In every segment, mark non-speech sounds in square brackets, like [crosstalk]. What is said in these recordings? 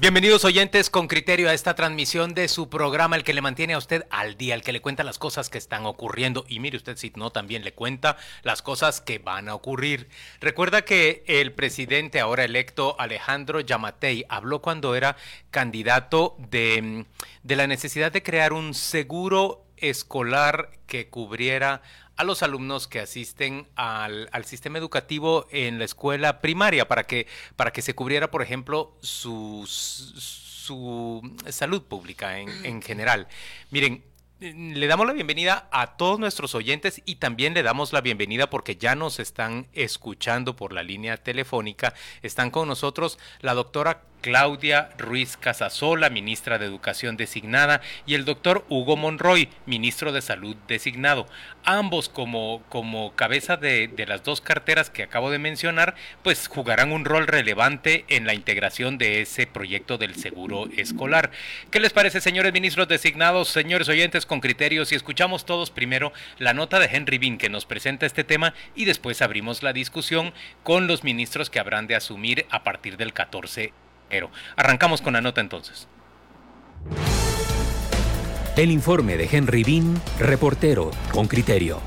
Bienvenidos oyentes con criterio a esta transmisión de su programa, el que le mantiene a usted al día, el que le cuenta las cosas que están ocurriendo. Y mire usted, si no, también le cuenta las cosas que van a ocurrir. Recuerda que el presidente ahora electo, Alejandro Yamatei, habló cuando era candidato de, de la necesidad de crear un seguro escolar que cubriera a los alumnos que asisten al, sistema educativo en la escuela primaria para que, para que se cubriera, por ejemplo, su, salud pública en, en general. Miren, le damos la bienvenida a todos nuestros oyentes y también le damos la bienvenida porque ya nos están escuchando por la línea telefónica. Están con nosotros la doctora Claudia Ruiz Casasola, ministra de Educación designada, y el doctor Hugo Monroy, ministro de Salud designado. Ambos como, como cabeza de, de, las dos carteras que acabo de mencionar, pues jugarán un rol relevante en la integración de ese proyecto del seguro escolar. ¿Qué les parece, señores ministros designados, señores oyentes con criterios? Y escuchamos todos primero la nota de Henry Bean que nos presenta este tema y después abrimos la discusión con los ministros que habrán de asumir a partir del 14 Arrancamos con la nota entonces. El informe de Henry Bean, reportero con criterio.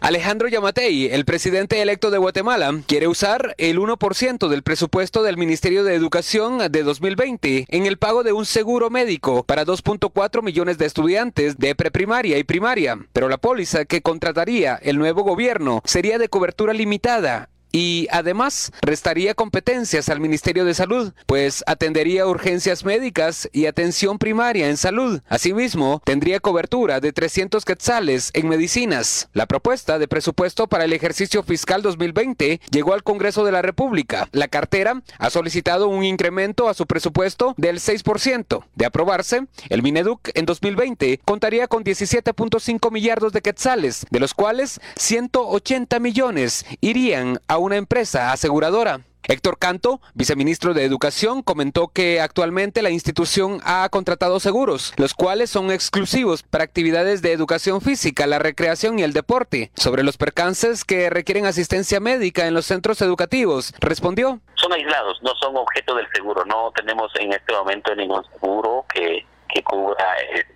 Alejandro Yamatei, el presidente electo de Guatemala, quiere usar el 1% del presupuesto del Ministerio de Educación de 2020 en el pago de un seguro médico para 2.4 millones de estudiantes de preprimaria y primaria. Pero la póliza que contrataría el nuevo gobierno sería de cobertura limitada y además restaría competencias al Ministerio de Salud, pues atendería urgencias médicas y atención primaria en salud. Asimismo, tendría cobertura de 300 quetzales en medicinas. La propuesta de presupuesto para el ejercicio fiscal 2020 llegó al Congreso de la República. La cartera ha solicitado un incremento a su presupuesto del 6%. De aprobarse, el Mineduc en 2020 contaría con 17.5 millardos de quetzales, de los cuales 180 millones irían a una empresa aseguradora. Héctor Canto, viceministro de Educación, comentó que actualmente la institución ha contratado seguros, los cuales son exclusivos para actividades de educación física, la recreación y el deporte. Sobre los percances que requieren asistencia médica en los centros educativos, respondió. Son aislados, no son objeto del seguro. No tenemos en este momento ningún seguro que, cubra eh,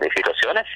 de situaciones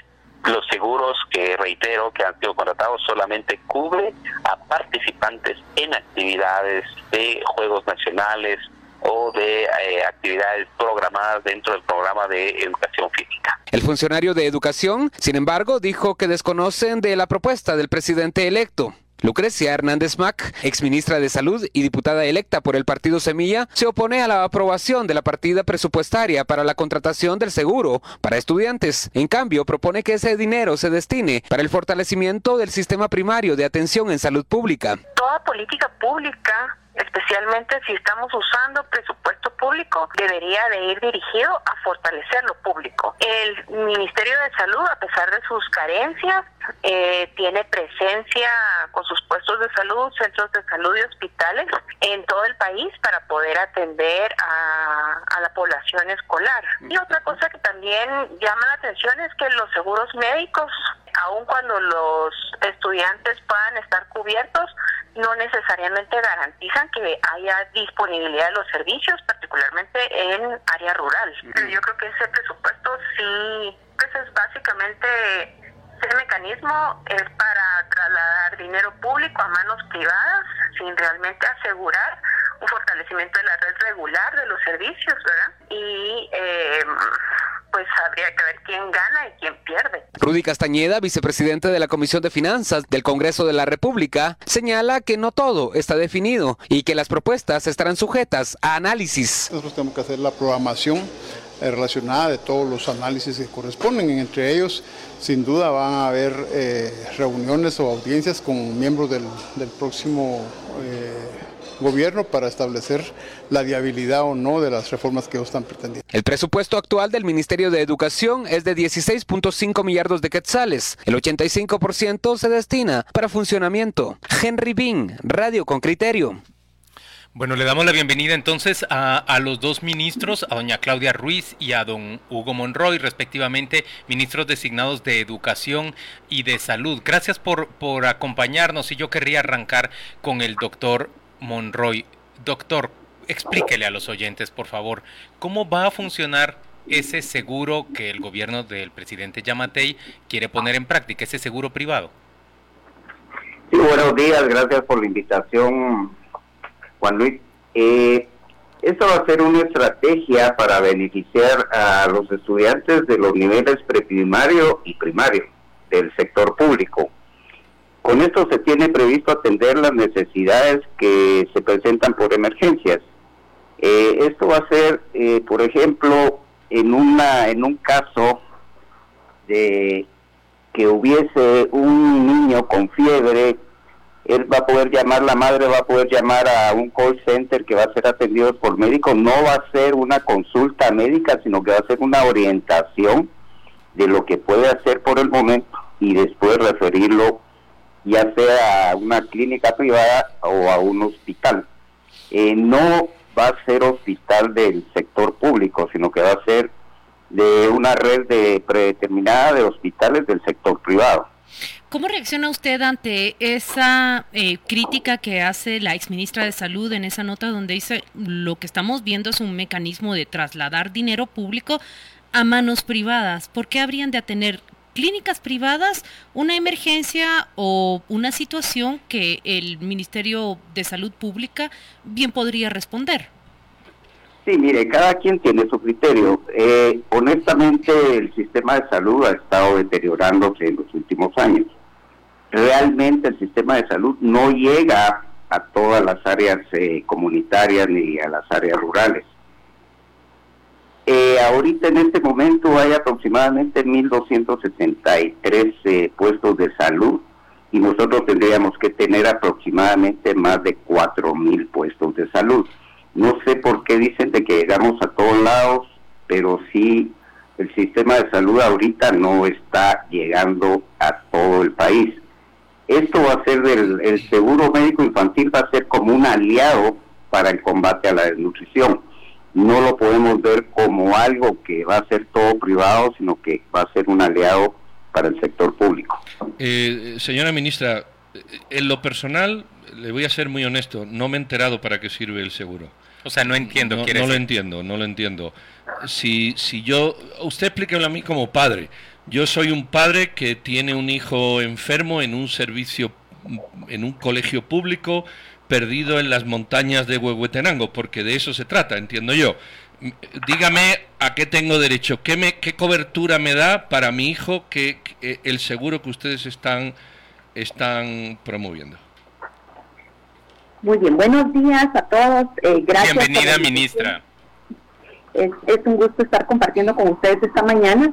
los seguros que reitero que han sido contratados solamente cubre a participantes en actividades de juegos nacionales o de eh, actividades programadas dentro del programa de educación física. El funcionario de educación, sin embargo, dijo que desconocen de la propuesta del presidente electo. Lucrecia Hernández Mac, exministra de Salud y diputada electa por el partido Semilla, se opone a la aprobación de la partida presupuestaria para la contratación del seguro para estudiantes. En cambio, propone que ese dinero se destine para el fortalecimiento del sistema primario de atención en salud pública. Toda política pública especialmente si estamos usando presupuesto público, debería de ir dirigido a fortalecer lo público. El Ministerio de Salud, a pesar de sus carencias, eh, tiene presencia con sus puestos de salud, centros de salud y hospitales en todo el país para poder atender a, a la población escolar. Y otra cosa que también llama la atención es que los seguros médicos, aun cuando los estudiantes puedan estar cubiertos, no necesariamente garantizan que haya disponibilidad de los servicios, particularmente en área rural. Yo creo que ese presupuesto sí, pues es básicamente ese mecanismo es para trasladar dinero público a manos privadas sin realmente asegurar un fortalecimiento de la red regular de los servicios, ¿verdad? Y eh, pues habría que ver quién gana y quién pierde. Rudy Castañeda, vicepresidente de la Comisión de Finanzas del Congreso de la República, señala que no todo está definido y que las propuestas estarán sujetas a análisis. Nosotros tenemos que hacer la programación eh, relacionada de todos los análisis que corresponden. Entre ellos, sin duda, van a haber eh, reuniones o audiencias con miembros del, del próximo eh, gobierno para establecer la viabilidad o no de las reformas que están pretendiendo. El presupuesto actual del Ministerio de Educación es de 16.5 millardos de quetzales. El 85% se destina para funcionamiento. Henry Bean, Radio con Criterio. Bueno, le damos la bienvenida entonces a, los dos ministros, a doña Claudia Ruiz y a don Hugo Monroy, respectivamente, ministros designados de Educación y de Salud. Gracias por, por acompañarnos y yo querría arrancar con el doctor Monroy. Doctor, explíquele a los oyentes, por favor, cómo va a funcionar ese seguro que el gobierno del presidente Yamatei quiere poner en práctica, ese seguro privado. Sí, buenos días, gracias por la invitación Juan Luis. Eh, esta va a ser una estrategia para beneficiar a los estudiantes de los niveles preprimario y primario del sector público. Con esto se tiene previsto atender las necesidades que se presentan por emergencias. Eh, esto va a ser, eh, por ejemplo, en una en un caso de que hubiese un niño con fiebre él va a poder llamar, la madre va a poder llamar a un call center que va a ser atendido por médico, no va a ser una consulta médica, sino que va a ser una orientación de lo que puede hacer por el momento y después referirlo ya sea a una clínica privada o a un hospital. Eh, no va a ser hospital del sector público, sino que va a ser de una red de predeterminada de hospitales del sector privado. ¿Cómo reacciona usted ante esa eh, crítica que hace la exministra de Salud en esa nota donde dice lo que estamos viendo es un mecanismo de trasladar dinero público a manos privadas? ¿Por qué habrían de tener clínicas privadas una emergencia o una situación que el Ministerio de Salud Pública bien podría responder? Sí, mire, cada quien tiene su criterio. Eh, honestamente, el sistema de salud ha estado deteriorándose en los últimos años realmente el sistema de salud no llega a todas las áreas eh, comunitarias ni a las áreas rurales. Eh, ahorita en este momento hay aproximadamente 1.263 eh, puestos de salud y nosotros tendríamos que tener aproximadamente más de 4.000 puestos de salud. No sé por qué dicen de que llegamos a todos lados, pero sí el sistema de salud ahorita no está llegando a todo el país esto va a ser del el seguro médico infantil va a ser como un aliado para el combate a la desnutrición. No lo podemos ver como algo que va a ser todo privado, sino que va a ser un aliado para el sector público. Eh, señora ministra, en lo personal, le voy a ser muy honesto, no me he enterado para qué sirve el seguro. O sea, no entiendo. No, no lo entiendo, no lo entiendo. Si, si yo, usted explíquelo a mí como padre. Yo soy un padre que tiene un hijo enfermo en un servicio, en un colegio público, perdido en las montañas de Huehuetenango, porque de eso se trata, entiendo yo. Dígame a qué tengo derecho, qué, me, qué cobertura me da para mi hijo que, el seguro que ustedes están, están promoviendo. Muy bien, buenos días a todos. Eh, gracias. Bienvenida, ministra. Es, es un gusto estar compartiendo con ustedes esta mañana.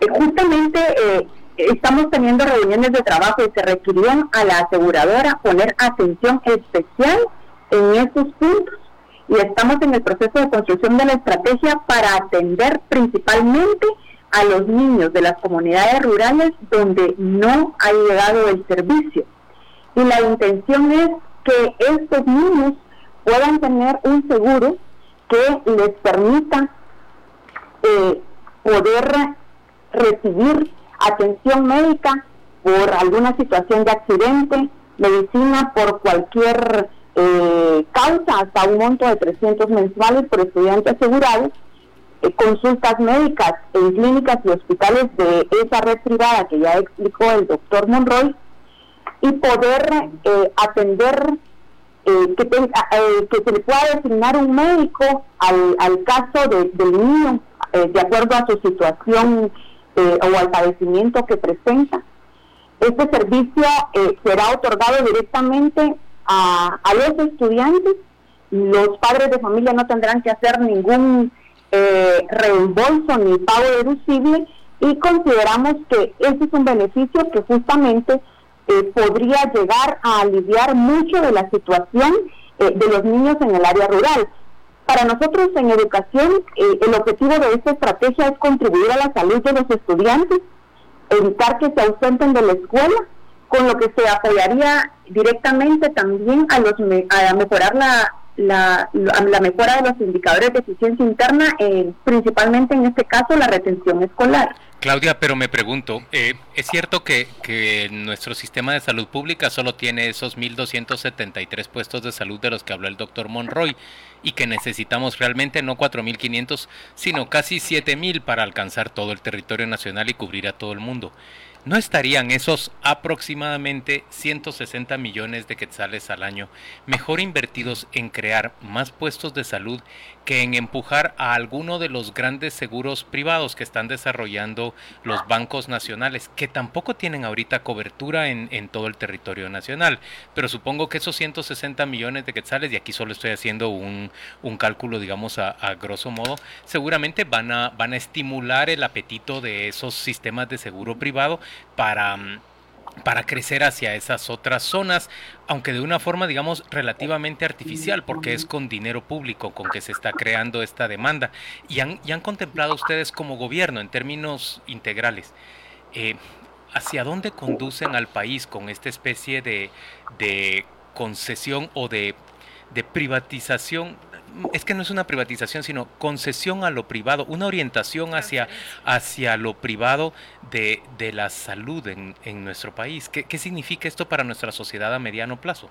Eh, justamente eh, estamos teniendo reuniones de trabajo y se requirió a la aseguradora poner atención especial en esos puntos y estamos en el proceso de construcción de la estrategia para atender principalmente a los niños de las comunidades rurales donde no ha llegado el servicio. Y la intención es que estos niños puedan tener un seguro que les permita eh, poder recibir atención médica por alguna situación de accidente, medicina por cualquier eh, causa, hasta un monto de 300 mensuales por estudiante asegurado, eh, consultas médicas en clínicas y hospitales de esa red privada que ya explicó el doctor Monroy, y poder eh, atender que, que, se le pueda designar un médico al, al caso del niño de acuerdo a su situación eh, o al padecimiento que presenta. Este servicio eh, será otorgado directamente a, los estudiantes. Los padres de familia no tendrán que hacer ningún eh, reembolso ni pago deducible y consideramos que ese es un beneficio que justamente podría llegar a aliviar mucho de la situación de los niños en el área rural. Para nosotros en educación, eh, el objetivo de esta estrategia es contribuir a la salud de los estudiantes, evitar que se ausenten de la escuela con lo que se apoyaría directamente también a, los, a mejorar la, la, mejora de los indicadores de eficiencia interna, eh, principalmente en este caso la retención escolar. Claudia, pero me pregunto, eh, ¿es cierto que, que, nuestro sistema de salud pública solo tiene esos 1.273 puestos de salud de los que habló el doctor Monroy y que necesitamos realmente no 4.500, sino casi 7.000 para alcanzar todo el territorio nacional y cubrir a todo el mundo? ¿No estarían esos aproximadamente 160 millones de quetzales al año mejor invertidos en crear más puestos de salud que en empujar a alguno de los grandes seguros privados que están desarrollando los bancos nacionales, que tampoco tienen ahorita cobertura en, todo el territorio nacional? Pero supongo que esos 160 millones de quetzales, y aquí solo estoy haciendo un, cálculo, digamos, a, a, grosso modo, seguramente van a, van a estimular el apetito de esos sistemas de seguro privado para, mm, para crecer hacia esas otras zonas, aunque de una forma, digamos, relativamente artificial, porque es con dinero público con que se está creando esta demanda. Y han, han contemplado ustedes como gobierno, en términos integrales, eh, hacia dónde conducen al país con esta especie de, de concesión o de, de privatización es que no es una privatización, sino concesión a lo privado, una orientación hacia, hacia lo privado de, de la salud en, en nuestro país. ¿Qué, ¿Qué, significa esto para nuestra sociedad a mediano plazo?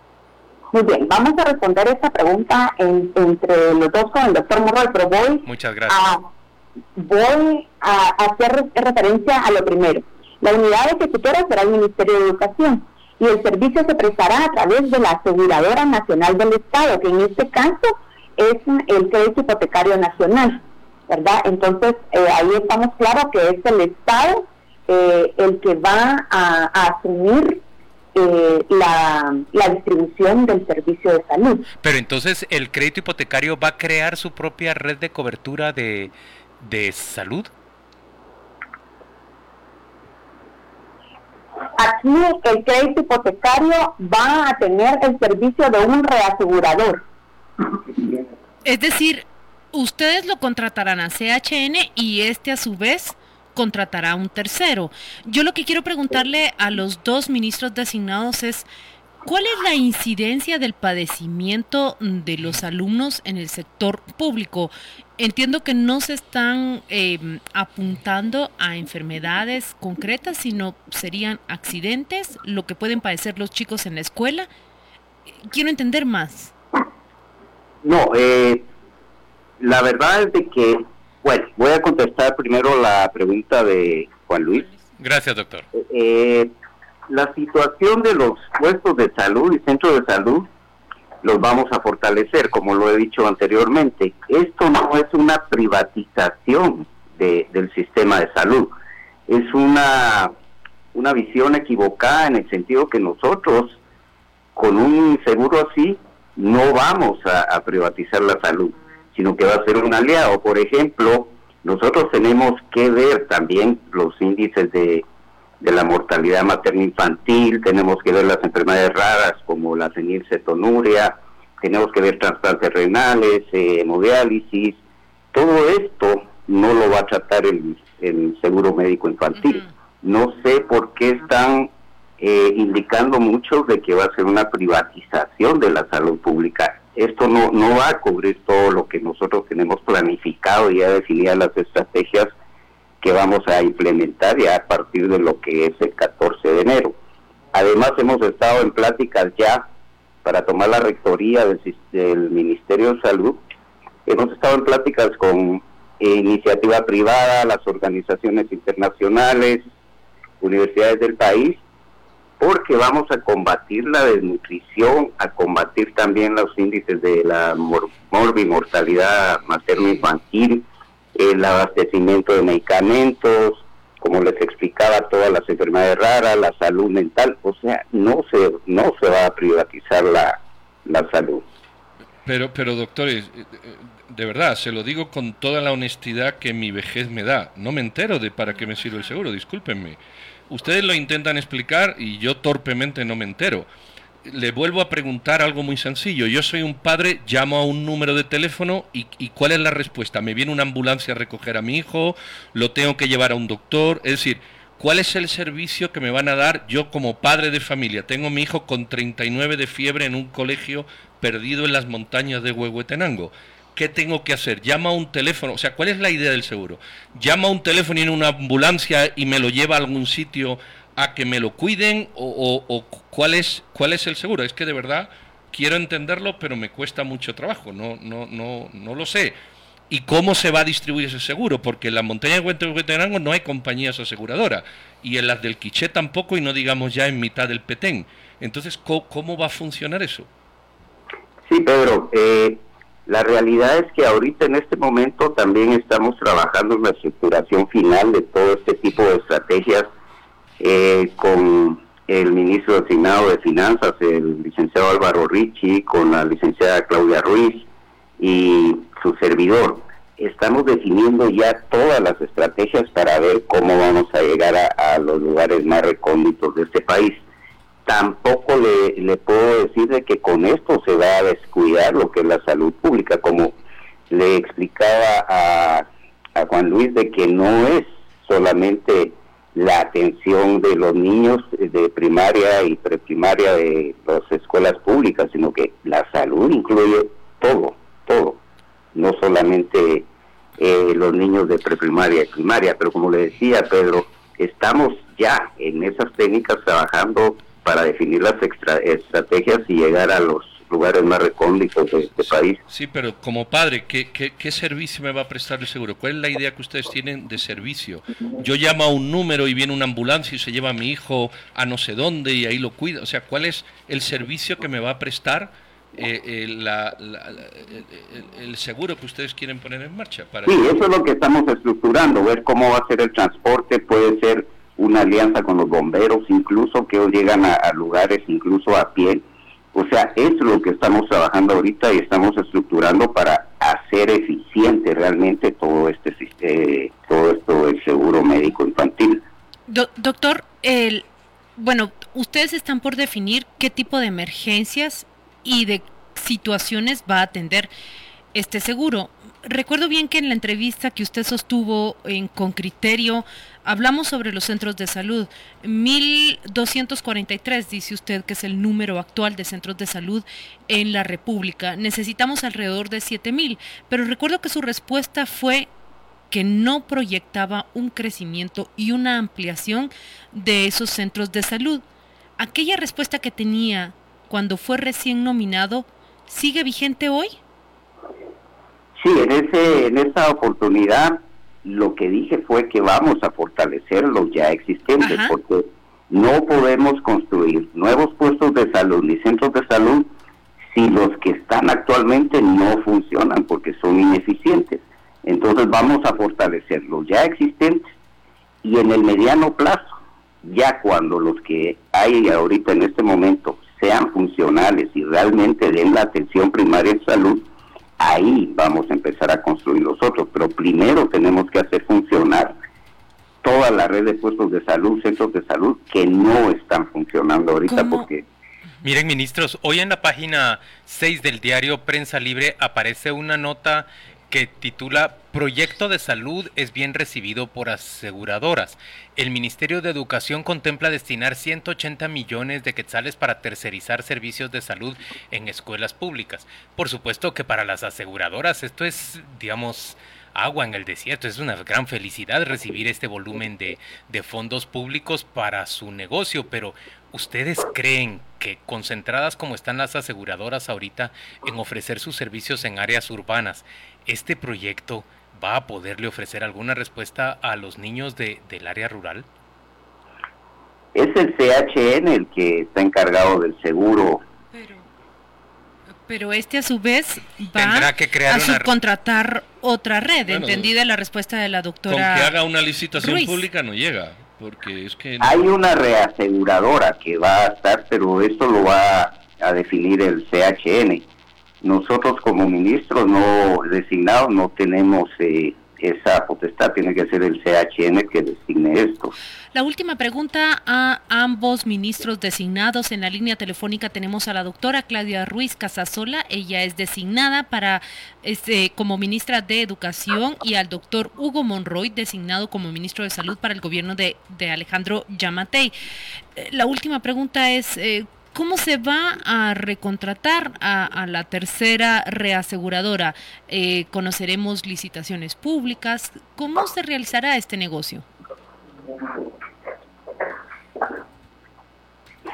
Muy bien, vamos a responder esta pregunta entre los dos con el doctor Morroy, pero voy, Muchas gracias. A, voy a hacer referencia a lo primero. La unidad ejecutora será el Ministerio de Educación y el servicio se prestará a través de la Aseguradora Nacional del Estado, que en este caso es el crédito hipotecario nacional, ¿verdad? Entonces, eh, ahí estamos claros que es el Estado eh, el que va a, asumir eh, la, distribución del servicio de salud. Pero entonces, ¿el crédito hipotecario va a crear su propia red de cobertura de, de salud? Aquí el crédito hipotecario va a tener el servicio de un reasegurador. Es decir, ustedes lo contratarán a CHN y este a su vez contratará a un tercero. Yo lo que quiero preguntarle a los dos ministros designados es, ¿cuál es la incidencia del padecimiento de los alumnos en el sector público? Entiendo que no se están em, apuntando a enfermedades concretas, sino serían accidentes, lo que pueden padecer los chicos en la escuela. Quiero entender más. No, eh, la verdad es de que, bueno, voy a contestar primero la pregunta de Juan Luis. Gracias, doctor. Eh, la situación de los puestos de salud y centros de salud los vamos a fortalecer, como lo he dicho anteriormente. Esto no es una privatización del sistema de salud, es una, una visión equivocada en el sentido que nosotros, con un seguro así, no vamos a, privatizar la salud, sino que va a ser un aliado. Por ejemplo, nosotros tenemos que ver también los índices de, la mortalidad materno-infantil, tenemos que ver las enfermedades raras como la fenilcetonuria, tenemos que ver trasplantes renales, eh, hemodiálisis, todo esto no lo va a tratar el, seguro médico infantil. No sé por qué están eh, indicando mucho de que va a ser una privatización de la salud pública. Esto no, no va a cubrir todo lo que nosotros tenemos planificado y ya definidas las estrategias que vamos a implementar ya a partir de lo que es el 14 de enero. Además hemos estado en pláticas ya para tomar la rectoría del, Ministerio de Salud. Hemos estado en pláticas con iniciativa privada, las organizaciones internacionales, universidades del país, porque vamos a combatir la desnutrición, a combatir también los índices de la morbimortalidad materno-infantil, el abastecimiento de medicamentos, como les explicaba, todas las enfermedades raras, la salud mental, o sea, no se, no se va a privatizar la, la salud. Pero, pero doctores, eh, eh, de verdad, se lo digo con toda la honestidad que mi vejez me da. No me entero de para qué me sirve el seguro, discúlpenme. Ustedes lo intentan explicar y yo torpemente no me entero. Le vuelvo a preguntar algo muy sencillo. Yo soy un padre, llamo a un número de teléfono y, ¿cuál es la respuesta? ¿Me viene una ambulancia a recoger a mi hijo? ¿Lo tengo que llevar a un doctor? Es decir, ¿Cuál es el servicio que me van a dar yo como padre de familia? Tengo mi hijo con 39 de fiebre en un colegio perdido en las montañas de Huehuetenango. ¿Qué tengo que hacer? Llama a un teléfono. O sea, ¿cuál es la idea del seguro? Llama a un teléfono y en una ambulancia y me lo lleva a algún sitio a que me lo cuiden o, cuál es cuál es el seguro. Es que de verdad quiero entenderlo, pero me cuesta mucho trabajo. No no no no lo sé y cómo se va a distribuir ese seguro, porque en la montaña de Huehuetenango no hay compañías aseguradoras y en las del Quiché tampoco y no digamos ya en mitad del Petén. Entonces, ¿cómo, va a funcionar eso? Sí, Pedro, eh, la realidad es que ahorita en este momento también estamos trabajando en la estructuración final de todo este tipo de estrategias eh, con el ministro designado de Finanzas, el licenciado Álvaro Ricci, con la licenciada Claudia Ruiz y su servidor. Estamos definiendo ya todas las estrategias para ver cómo vamos a llegar a, los lugares más recónditos de este país. Tampoco le, le puedo decir de que con esto se va a descuidar lo que es la salud pública, como le explicaba a, a Juan Luis de que no es solamente la atención de los niños de primaria y preprimaria de las escuelas públicas, sino que la salud incluye todo, todo. No solamente eh, los niños de preprimaria y primaria, pero como le decía Pedro, estamos ya en esas técnicas trabajando para definir las estrategias y llegar a los lugares más recónditos de este país. Sí, pero como padre, ¿qué, ¿qué, servicio me va a prestar el seguro? ¿Cuál es la idea que ustedes tienen de servicio? Yo llamo a un número y viene una ambulancia y se lleva a mi hijo a no sé dónde y ahí lo cuida. O sea, ¿cuál es el servicio que me va a prestar eh, eh el, seguro que ustedes quieren poner en marcha. Para sí, eso es lo que estamos estructurando, ver cómo va a ser el transporte, puede ser una alianza con los bomberos, incluso que llegan a, lugares incluso a pie. O sea, es lo que estamos trabajando ahorita y estamos estructurando para hacer eficiente realmente todo este eh, todo esto del seguro médico infantil. doctor, el, bueno, ustedes están por definir qué tipo de emergencias y de situaciones va a atender este seguro. Recuerdo bien que en la entrevista que usted sostuvo en, con criterio, hablamos sobre los centros de salud. 1243 dice usted que es el número actual de centros de salud en la República. Necesitamos alrededor de 7000, pero recuerdo que su respuesta fue que no proyectaba un crecimiento y una ampliación de esos centros de salud. Aquella respuesta que tenía cuando fue recién nominado, ¿sigue vigente hoy? Sí, en, ese, en esa oportunidad lo que dije fue que vamos a fortalecer los ya existentes, porque no podemos construir nuevos puestos de salud ni centros de salud si los que están actualmente no funcionan porque son ineficientes. Entonces vamos a fortalecer los ya existentes y en el mediano plazo, ya cuando los que hay ahorita en este momento sean funcionales y realmente den la atención primaria en salud, ahí vamos a empezar a construir los otros. Pero primero tenemos que hacer funcionar toda la red de puestos de salud, centros de salud que no están funcionando ahorita porque... Miren, ministros, hoy en la página 6 del diario Prensa Libre aparece una nota que titula Proyecto de salud es bien recibido por aseguradoras. El Ministerio de Educación contempla destinar 180 millones de quetzales para tercerizar servicios de salud en escuelas públicas. Por supuesto que para las aseguradoras esto es, digamos, agua en el desierto. Es una gran felicidad recibir este volumen de, de fondos públicos para su negocio, pero ¿ustedes creen que concentradas como están las aseguradoras ahorita en ofrecer sus servicios en áreas urbanas, este proyecto va a poderle ofrecer alguna respuesta a los niños de, del área rural? Es el CHN el que está encargado del seguro. Pero, este a su vez va a subcontratar otra red, entendida la respuesta de la doctora. Con que haga una licitación pública no llega, porque es que... Hay una reaseguradora que va a estar, pero eso lo va a definir el CHN nosotros como ministros no designados no tenemos eh, esa potestad tiene que ser el CHN que designe esto. La última pregunta a ambos ministros designados. En la línea telefónica tenemos a la doctora Claudia Ruiz Casasola. Ella es designada para este, como ministra de Educación y al doctor Hugo Monroy, designado como ministro de Salud para el gobierno de, Alejandro Yamatei. Eh, la última pregunta es, eh, ¿Cómo se va a recontratar a, la tercera reaseguradora? Eh, ¿Conoceremos licitaciones públicas? ¿Cómo se realizará este negocio?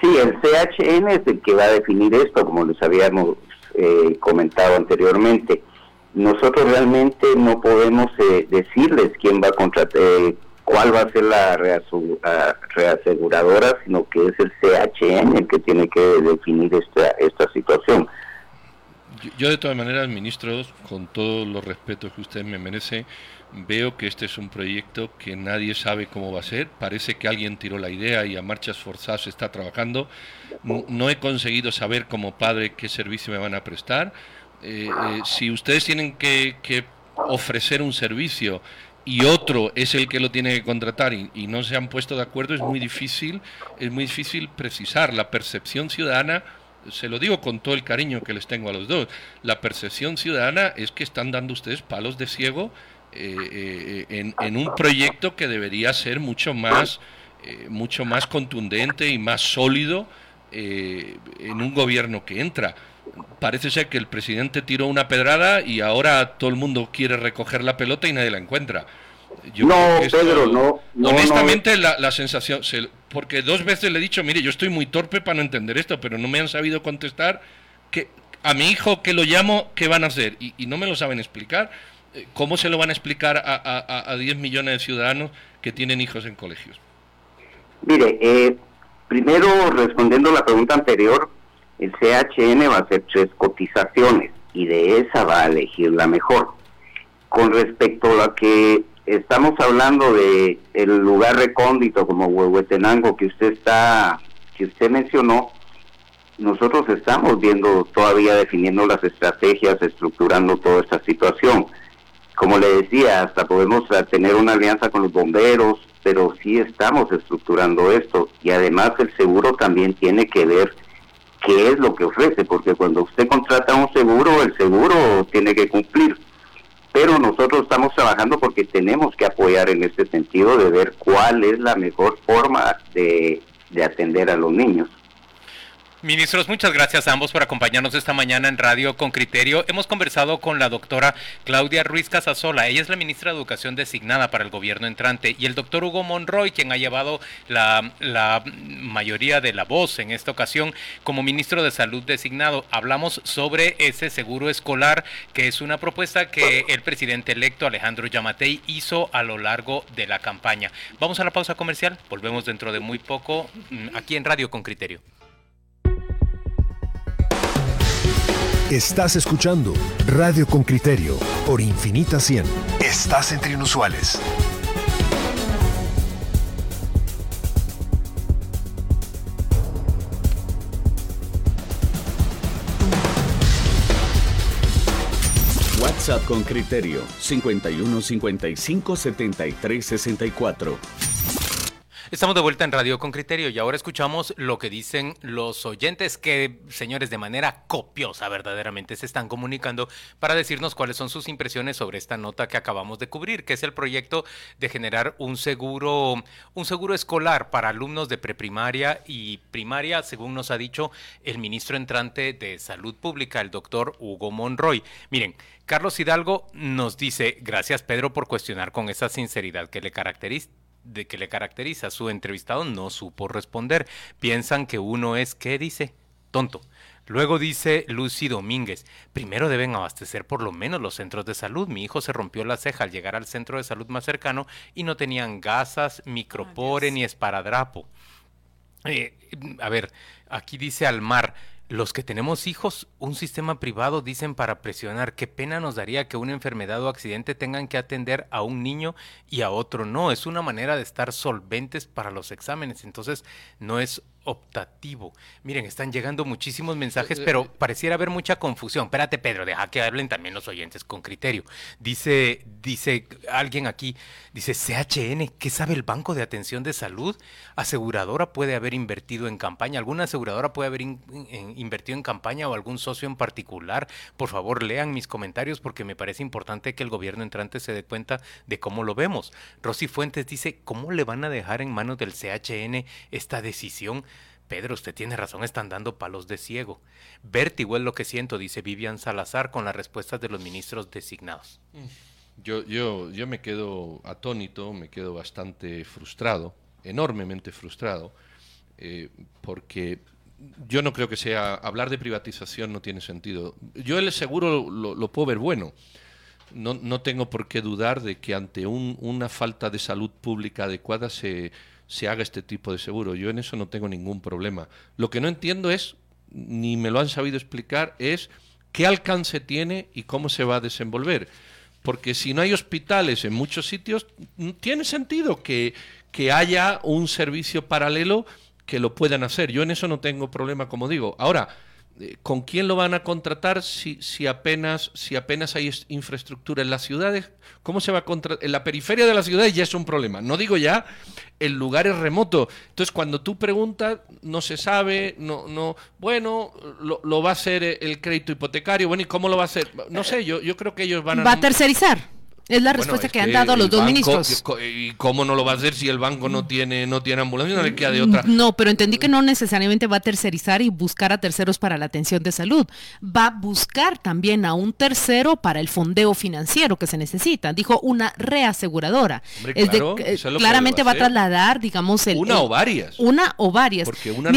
Sí, el CHN es el que va a definir esto, como les habíamos eh, comentado anteriormente. Nosotros realmente no podemos eh, decirles quién va a contratar, cuál va a ser la reaseguradora, sino que es el CHN el que tiene que definir esta, esta situación. Yo, de todas maneras, ministro, con todos los respetos que usted me merece, veo que este es un proyecto que nadie sabe cómo va a ser. Parece que alguien tiró la idea y a marchas forzadas se está trabajando. No, he conseguido saber como padre qué servicio me van a prestar. Eh, eh, si ustedes tienen que, que ofrecer un servicio y otro es el que lo tiene que contratar y, no se han puesto de acuerdo, es muy difícil, es muy difícil precisar. La percepción ciudadana, se lo digo con todo el cariño que les tengo a los dos, la percepción ciudadana es que están dando ustedes palos de ciego eh, eh, en, un proyecto que debería ser mucho más, eh, mucho más contundente y más sólido en un gobierno que entra parece ser que el presidente tiró una pedrada y ahora todo el mundo quiere recoger la pelota y nadie la encuentra. no, Pedro, no, Honestamente, La, sensación, porque dos veces le he dicho, mire, yo estoy muy torpe para no entender esto, pero no me han sabido contestar que a mi hijo que lo llamo, ¿qué van a hacer? Y, no me lo saben explicar. Eh, ¿Cómo se lo van a explicar a, a, 10 millones de ciudadanos que tienen hijos en colegios? Mire, eh, primero respondiendo a la pregunta anterior, el CHN va a hacer tres cotizaciones y de esa va a elegir la mejor. Con respecto a lo que estamos hablando de el lugar recóndito como Huehuetenango que usted está que usted mencionó, nosotros estamos viendo todavía definiendo las estrategias, estructurando toda esta situación. Como le decía, hasta podemos tener una alianza con los bomberos, pero sí estamos estructurando esto y además el seguro también tiene que ver qué es lo que ofrece, porque cuando usted contrata un seguro, el seguro tiene que cumplir. Pero nosotros estamos trabajando porque tenemos que apoyar en este sentido de ver cuál es la mejor forma de, de atender a los niños. Ministros, muchas gracias a ambos por acompañarnos esta mañana en Radio con Criterio. Hemos conversado con la doctora Claudia Ruiz Casasola. Ella es la ministra de Educación designada para el gobierno entrante y el doctor Hugo Monroy, quien ha llevado la, la mayoría de la voz en esta ocasión como ministro de Salud designado. Hablamos sobre ese seguro escolar, que es una propuesta que el presidente electo Alejandro Yamatei hizo a lo largo de la campaña. Vamos a la pausa comercial. Volvemos dentro de muy poco mm, aquí en Radio con Criterio. Estás escuchando Radio con Criterio por Infinita 100. Estás entre inusuales. WhatsApp con Criterio 51 55 73 64. Estamos de vuelta en Radio con Criterio y ahora escuchamos lo que dicen los oyentes que, señores, de manera copiosa verdaderamente se están comunicando para decirnos cuáles son sus impresiones sobre esta nota que acabamos de cubrir, que es el proyecto de generar un seguro, un seguro escolar para alumnos de preprimaria y primaria, según nos ha dicho el ministro entrante de Salud Pública, el doctor Hugo Monroy. Miren, Carlos Hidalgo nos dice, gracias Pedro por cuestionar con esa sinceridad que le caracteriza de que le caracteriza. Su entrevistado no supo responder. Piensan que uno es, ¿qué dice? Tonto. Luego dice Lucy Domínguez, primero deben abastecer por lo menos los centros de salud. Mi hijo se rompió la ceja al llegar al centro de salud más cercano y no tenían gasas, micropore ni esparadrapo. Eh, a ver, aquí dice Almar, los que tenemos hijos, un sistema privado dicen para presionar. Qué pena nos daría que una enfermedad o accidente tengan que atender a un niño y a otro no. Es una manera de estar solventes para los exámenes. Entonces, no es optativo. Miren, están llegando muchísimos mensajes, pero pareciera haber mucha confusión. Espérate, Pedro, deja que hablen también los oyentes con criterio. Dice, dice alguien aquí, dice CHN, ¿qué sabe el Banco de Atención de Salud? Aseguradora puede haber invertido en campaña, alguna aseguradora puede haber invertido en campaña o algún socio en particular. Por favor, lean mis comentarios porque me parece importante que el gobierno entrante se dé cuenta de cómo lo vemos. Rosy Fuentes dice, ¿cómo le van a dejar en manos del CHN esta decisión? Pedro, usted tiene razón, están dando palos de ciego. Vértigo es lo que siento, dice Vivian Salazar con las respuestas de los ministros designados. Yo, yo, yo me quedo atónito, me quedo bastante frustrado, enormemente frustrado, eh, porque yo no creo que sea, hablar de privatización no tiene sentido. Yo el seguro lo, puedo ver bueno. No, no, tengo por qué dudar de que ante un, una falta de salud pública adecuada se se haga este tipo de seguro. Yo en eso no tengo ningún problema. Lo que no entiendo es, ni me lo han sabido explicar, es qué alcance tiene y cómo se va a desenvolver. Porque si no hay hospitales en muchos sitios, tiene sentido que, que haya un servicio paralelo que lo puedan hacer. Yo en eso no tengo problema, como digo. Ahora, ¿con quién lo van a contratar si, si, apenas, si apenas hay infraestructura en las ciudades? ¿Cómo se va a contratar? En la periferia de las ciudades ya es un problema. No digo ya en lugares remotos. Entonces, cuando tú preguntas, no se sabe, no, no, bueno, lo, lo va a hacer el crédito hipotecario. Bueno, ¿y cómo lo va a hacer? No sé, yo, yo creo que ellos van a... Va a tercerizar. Es la respuesta que, han dado los dos ministros. ¿Y cómo no lo va a hacer si el banco no tiene, no tiene ambulancia? No le queda de otra. No, pero entendí que no necesariamente va a tercerizar y buscar a terceros para la atención de salud. Va a buscar también a un tercero para el fondeo financiero que se necesita. Dijo una reaseguradora. es de, claramente va a, trasladar, digamos, el. Una o varias. Una o varias. Porque una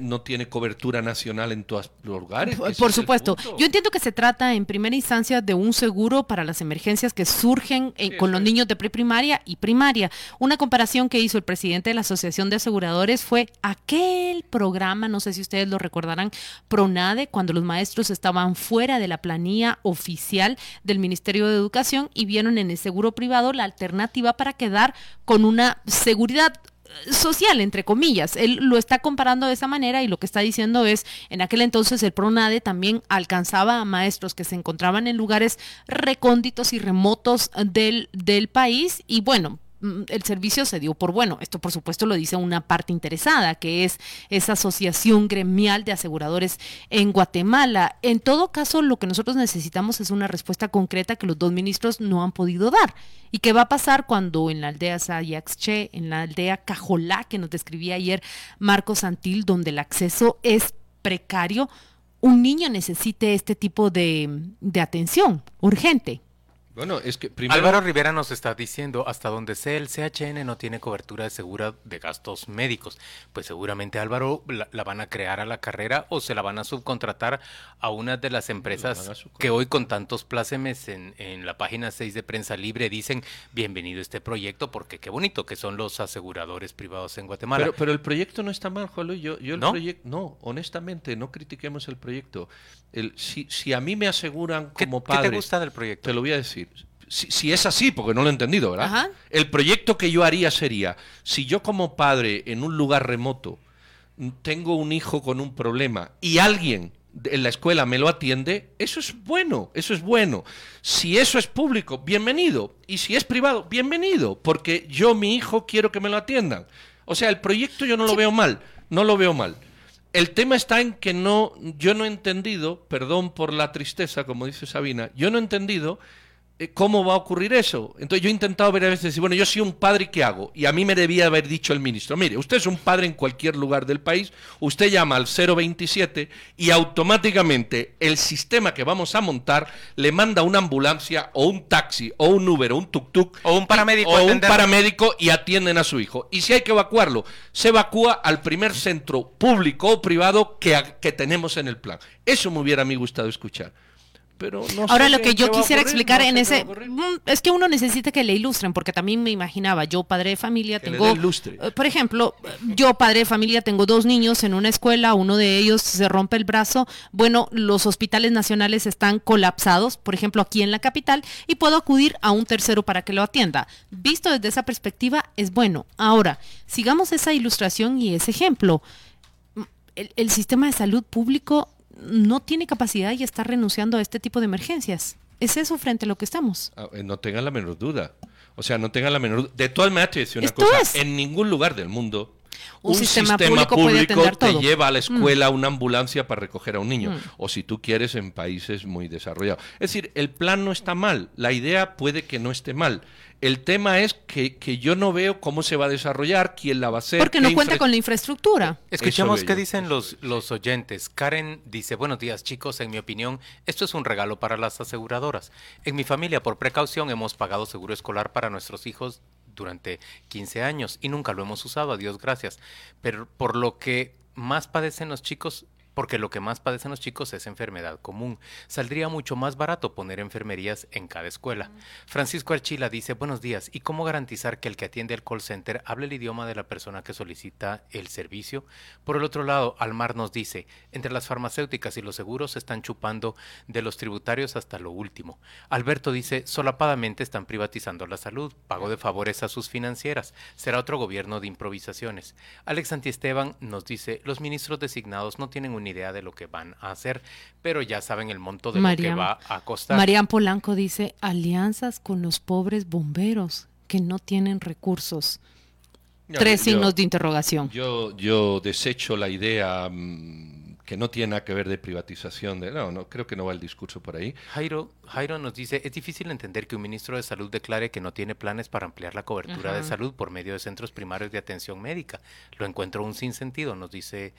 no, tiene cobertura nacional en todos los lugares. Por supuesto. Yo entiendo que se trata en primera instancia de un seguro para las emergencias que surgen surgen eh, con los niños de preprimaria y primaria. Una comparación que hizo el presidente de la Asociación de Aseguradores fue aquel programa, no sé si ustedes lo recordarán, PRONADE, cuando los maestros estaban fuera de la planilla oficial del Ministerio de Educación y vieron en el seguro privado la alternativa para quedar con una seguridad social, entre comillas. Él lo está comparando de esa manera y lo que está diciendo es, en aquel entonces el PRONADE también alcanzaba a maestros que se encontraban en lugares recónditos y remotos del, del país y bueno, el servicio se dio por bueno. Esto, por supuesto, lo dice una parte interesada, que es esa asociación gremial de aseguradores en Guatemala. En todo caso, lo que nosotros necesitamos es una respuesta concreta que los dos ministros no han podido dar. ¿Y qué va a pasar cuando en la aldea Sayaxche, en la aldea Cajolá, que nos describía ayer Marco Santil, donde el acceso es precario, un niño necesite este tipo de, de atención urgente? Bueno, es que Álvaro Rivera nos está diciendo, hasta donde sea el CHN no tiene cobertura de segura de gastos médicos. Pues seguramente Álvaro la, van a crear a la carrera o se la van a subcontratar a una de las empresas que hoy con tantos plácemes en, en, la página 6 de Prensa Libre dicen bienvenido a este proyecto porque qué bonito que son los aseguradores privados en Guatemala. Pero, pero el proyecto no está mal, Juan Luis. Yo, yo el ¿No? proyecto, no, honestamente, no critiquemos el proyecto. El, si, si a mí me aseguran como padre... ¿Qué te gusta del proyecto? Te lo voy a decir si, es así, porque no lo he entendido, ¿verdad? El proyecto que yo haría sería, si yo como padre en un lugar remoto tengo un hijo con un problema y alguien en la escuela me lo atiende, eso es bueno, eso es bueno. Si eso es público, bienvenido. Y si es privado, bienvenido, porque yo, mi hijo, quiero que me lo atiendan. O sea, el proyecto yo no lo veo mal, no lo veo mal. El tema está en que no, yo no he entendido, perdón por la tristeza, como dice Sabina, yo no he entendido ¿cómo va a ocurrir eso? Entonces yo he intentado ver a veces, bueno, yo soy un padre, ¿qué hago? Y a mí me debía haber dicho el ministro, mire, usted es un padre en cualquier lugar del país, usted llama al 027 y automáticamente el sistema que vamos a montar le manda una ambulancia o un taxi o un Uber o un tuk-tuk o un paramédico, o un paramédico y atienden a su hijo. Y si hay que evacuarlo, se evacúa al primer centro público o privado que, que tenemos en el plan. Eso me hubiera a mí gustado escuchar. Ahora lo que yo quisiera explicar en ese mm, es que uno necesita que le ilustren porque también me imaginaba yo padre de familia tengo eh, por ejemplo yo padre de familia tengo dos niños en una escuela uno de ellos se rompe el brazo bueno los hospitales nacionales están colapsados por ejemplo aquí en la capital y puedo acudir a un tercero para que lo atienda. Visto desde esa perspectiva es bueno. Ahora sigamos esa ilustración y ese ejemplo. El, sistema de salud público no tiene capacidad y está renunciando a este tipo de emergencias. ¿Es eso frente a lo que estamos? Ah, eh, no tengan la menor duda. O sea, no tengan la menor duda. De todas maneras, te una cosa. En ningún lugar del mundo un, sistema, público, te lleva a la mm. escuela una ambulancia para recoger a un niño. Mm. O si tú quieres, en países muy desarrollados. Es decir, el plan no está mal. La idea puede que no esté mal. El tema es que, yo no veo cómo se va a desarrollar, quién la va a hacer. Porque no cuenta con la infraestructura. Escuchemos qué dicen los, los oyentes. Karen dice, buenos días chicos, en mi opinión, esto es un regalo para las aseguradoras. En mi familia, por precaución, hemos pagado seguro escolar para nuestros hijos durante 15 años y nunca lo hemos usado, a Dios gracias. Pero por lo que más padecen los chicos porque lo que más padecen los chicos es enfermedad común. Saldría mucho más barato poner enfermerías en cada escuela. Francisco Archila dice, buenos días, ¿y cómo garantizar que el que atiende el call center hable el idioma de la persona que solicita el servicio? Por el otro lado, Almar nos dice, entre las farmacéuticas y los seguros se están chupando de los tributarios hasta lo último. Alberto dice, solapadamente están privatizando la salud, pago de favores a sus financieras, será otro gobierno de improvisaciones. Alex Antiesteban nos dice, los ministros designados no tienen una idea de lo que van a hacer, pero ya saben el monto de lo que va a costar. Marian Polanco dice, alianzas con los pobres bomberos que no tienen recursos. Tres signos de interrogación. Yo, yo desecho la idea mm, que no tiene nada que ver de privatización. De, no, no, creo que no va el discurso por ahí. Jairo, Jairo nos dice, es difícil entender que un ministro de Salud declare que no tiene planes para ampliar la cobertura de salud por medio de centros primarios de atención médica. Lo encuentro un sinsentido, nos dice...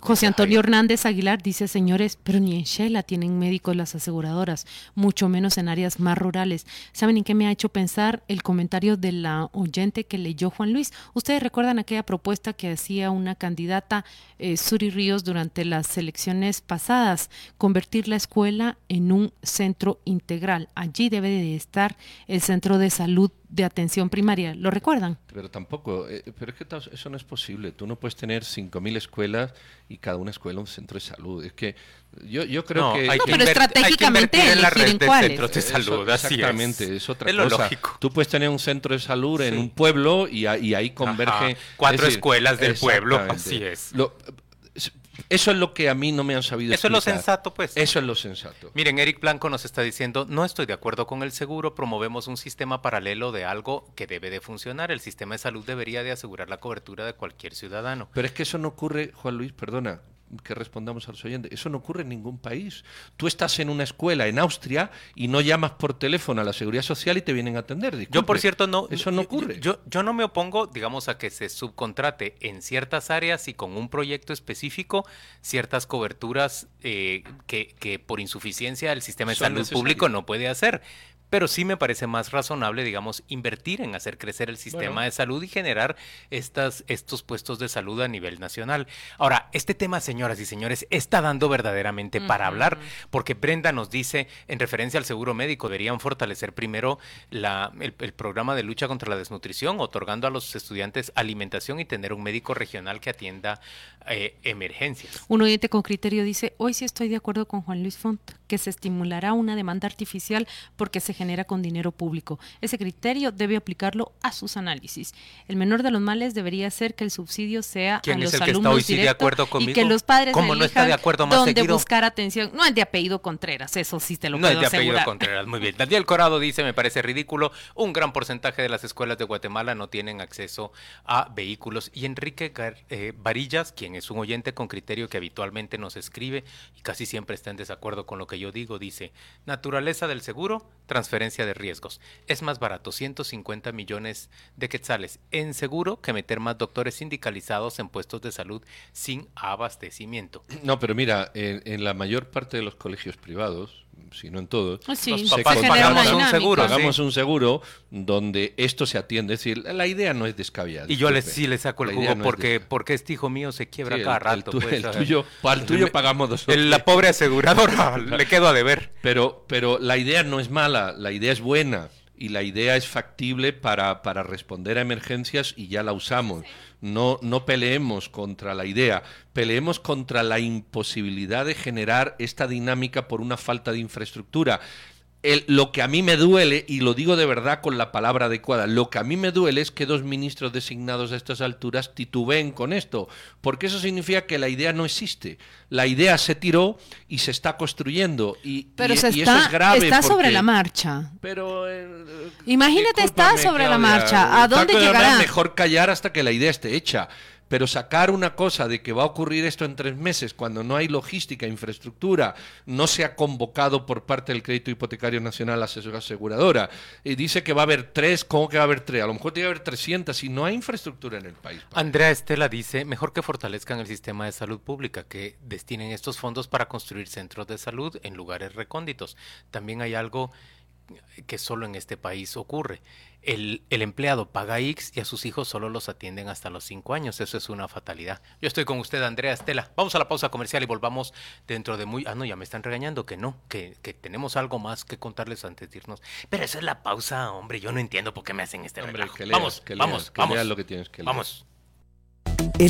José Antonio Hernández Aguilar dice, señores, pero ni en Shela tienen médicos las aseguradoras, mucho menos en áreas más rurales. ¿Saben en qué me ha hecho pensar el comentario de la oyente que leyó Juan Luis? Ustedes recuerdan aquella propuesta que hacía una candidata, eh, Suri Ríos, durante las elecciones pasadas, convertir la escuela en un centro integral. Allí debe de estar el centro de salud de atención primaria. ¿Lo recuerdan? Pero tampoco, eh, pero es que eso no es posible. Tú no puedes tener 5.000 escuelas y cada una escuela un centro de salud. Es que yo, yo creo que... Hay no, pero estratégicamente hay en la red de centros de salud. exactamente, es, otra cosa. Tú puedes tener un centro de salud en un pueblo y, ahí converge... Cuatro escuelas del pueblo, así es. Eso es lo que a mí no me han sabido Eso es lo sensato, pues. Eso es lo sensato. Miren, Eric Blanco nos está diciendo, no estoy de acuerdo con el seguro, promovemos un sistema paralelo de algo que debe de funcionar. El sistema de salud debería de asegurar la cobertura de cualquier ciudadano. Pero es que eso no ocurre, Juan Luis, perdona, que respondamos a los oyentes. Eso no ocurre en ningún país. Tú estás en una escuela en Austria y no llamas por teléfono a la seguridad social y te vienen a atender. Yo, por cierto, no. Eso no ocurre. Yo, yo, no me opongo, digamos, a que se subcontrate en ciertas áreas y con un proyecto específico ciertas coberturas eh, que, que, por insuficiencia el sistema de salud público no puede hacer pero sí me parece más razonable, digamos, invertir en hacer crecer el sistema de salud y generar estas, estos puestos de salud a nivel nacional. Ahora, este tema, señoras y señores, está dando verdaderamente para hablar, porque Brenda nos dice, en referencia al seguro médico, deberían fortalecer primero la, el, programa de lucha contra la desnutrición, otorgando a los estudiantes alimentación y tener un médico regional que atienda eh, emergencias. Un oyente con criterio dice, hoy sí estoy de acuerdo con Juan Luis Font, que se estimulará una demanda artificial porque se genera con dinero público. Ese criterio debe aplicarlo a sus análisis. El menor de los males debería ser que el subsidio sea a los alumnos directos y que los padres ¿Cómo no está de acuerdo más donde buscar atención. No es de apellido Contreras, eso sí te lo no puedo No es de apellido Contreras, muy bien. Daniel Corado dice, me parece ridículo, un gran porcentaje de las escuelas de Guatemala no tienen acceso a vehículos. Y Enrique eh, Varillas, quien es un oyente con criterio que habitualmente nos escribe y casi siempre está en desacuerdo con lo que yo digo, dice, naturaleza del seguro, transferencia de riesgos. Es más barato, 150 millones de quetzales en seguro que meter más doctores sindicalizados en puestos de salud sin abastecimiento. No, pero mira, en, la mayor parte de los colegios privados, si no en todos, ah, los papás pagamos un seguro. Pagamos un seguro donde esto se atiende. Es decir, la idea no es descabellada. Y yo les, sí le saco el jugo porque, porque este hijo mío se quiebra cada rato. El, pues, tuyo, al tuyo pagamos dos. La pobre aseguradora [laughs] le quedo a deber. Pero, pero la idea no es mala, la idea es buena y la idea es factible para, para responder a emergencias y ya la usamos. No, no peleemos contra la idea, peleemos contra la imposibilidad de generar esta dinámica por una falta de infraestructura. Lo que a mí me duele, y lo digo de verdad con la palabra adecuada, lo que a mí me duele es que dos ministros designados a estas alturas titubeen con esto, porque eso significa que la idea no existe. La idea se tiró y se está construyendo, y, pero eso es grave. Está sobre la marcha. Pero. Eh, Imagínate, está sobre la marcha. ¿A dónde llegará? Mejor callar hasta que la idea esté hecha. Pero sacar una cosa de que va a ocurrir esto en tres meses cuando no hay logística, infraestructura, no se ha convocado por parte del Crédito Hipotecario Nacional la aseguradora, y dice que va a haber tres, ¿cómo que va a haber tres? A lo mejor tiene que haber 300 y no hay infraestructura en el país. Andrea Estela dice, mejor que fortalezcan el sistema de salud pública, que destinen estos fondos para construir centros de salud en lugares recónditos. También hay algo que solo en este país ocurre el, empleado paga X y a sus hijos solo los atienden hasta los 5 años. Eso es una fatalidad. Yo estoy con usted, Andrea Estela. Vamos a la pausa comercial y volvamos dentro de muy... Ah, no, ya me están regañando que no, que, que tenemos algo más que contarles antes de irnos. Pero esa es la pausa, hombre. Yo no entiendo por qué me hacen este hombre, vamos, vamos, vamos. lo que tienes que Vamos.